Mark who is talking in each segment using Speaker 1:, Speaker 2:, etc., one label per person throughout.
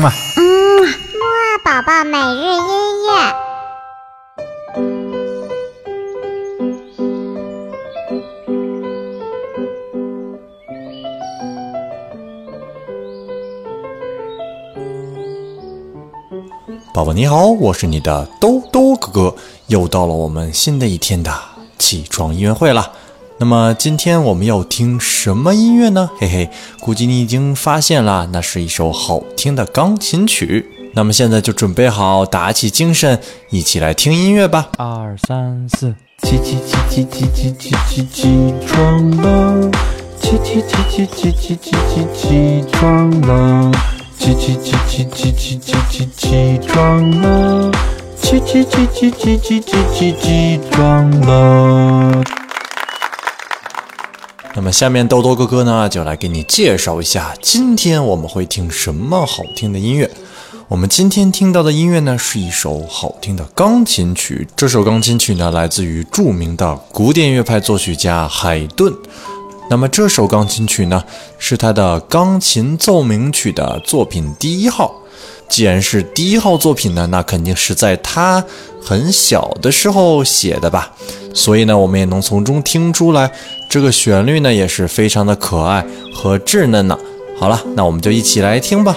Speaker 1: 嘛。
Speaker 2: 嗯，木二宝宝每日音乐。
Speaker 3: 宝宝你好，我是你的兜兜哥哥，又到了我们新的一天的起床音乐会了。那么今天我们要听什么音乐呢？嘿嘿，估计你已经发现了，那是一首好听的钢琴曲。那么现在就准备好，打起精神，一起来听音乐吧。
Speaker 1: 二三四，起起起起起起起起起床了，起起起起起起起起起床了，起起起起起起起起起床了，起起起起起起起起起床了。
Speaker 3: 那么下面豆豆哥哥呢，就来给你介绍一下，今天我们会听什么好听的音乐。我们今天听到的音乐呢，是一首好听的钢琴曲。这首钢琴曲呢，来自于著名的古典乐派作曲家海顿。那么这首钢琴曲呢，是他的钢琴奏鸣曲的作品第一号。既然是第一号作品呢，那肯定是在他很小的时候写的吧。所以呢，我们也能从中听出来，这个旋律呢也是非常的可爱和稚嫩呢。好了，那我们就一起来听吧。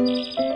Speaker 2: Música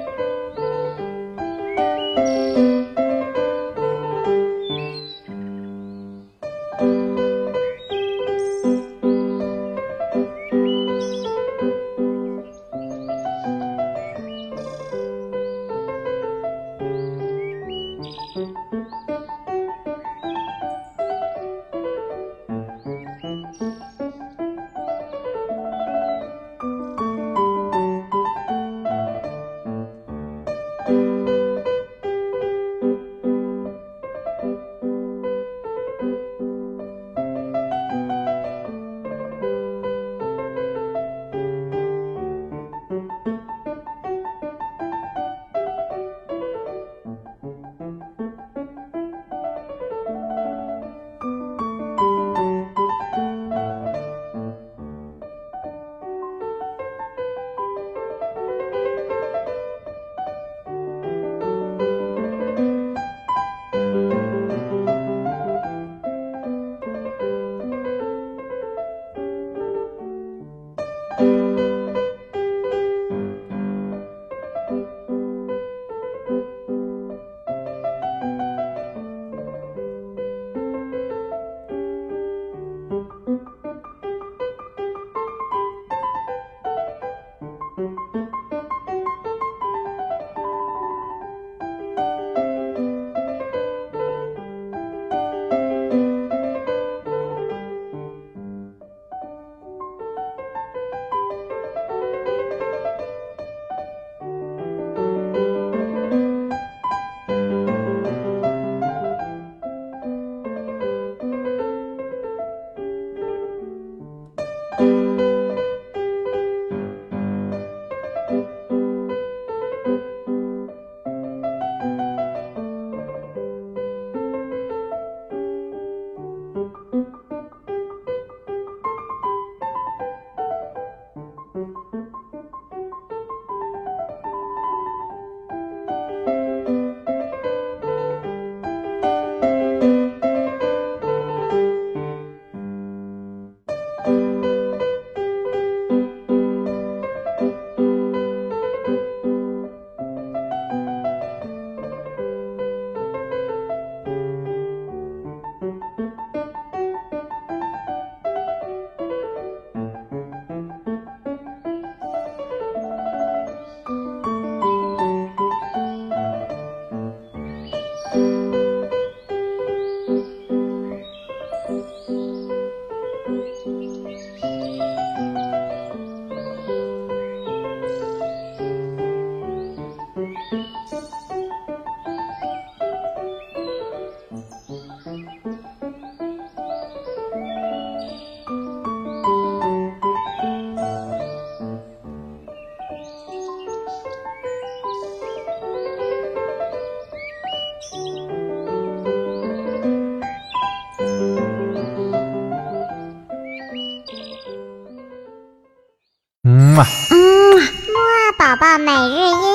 Speaker 2: 每日一。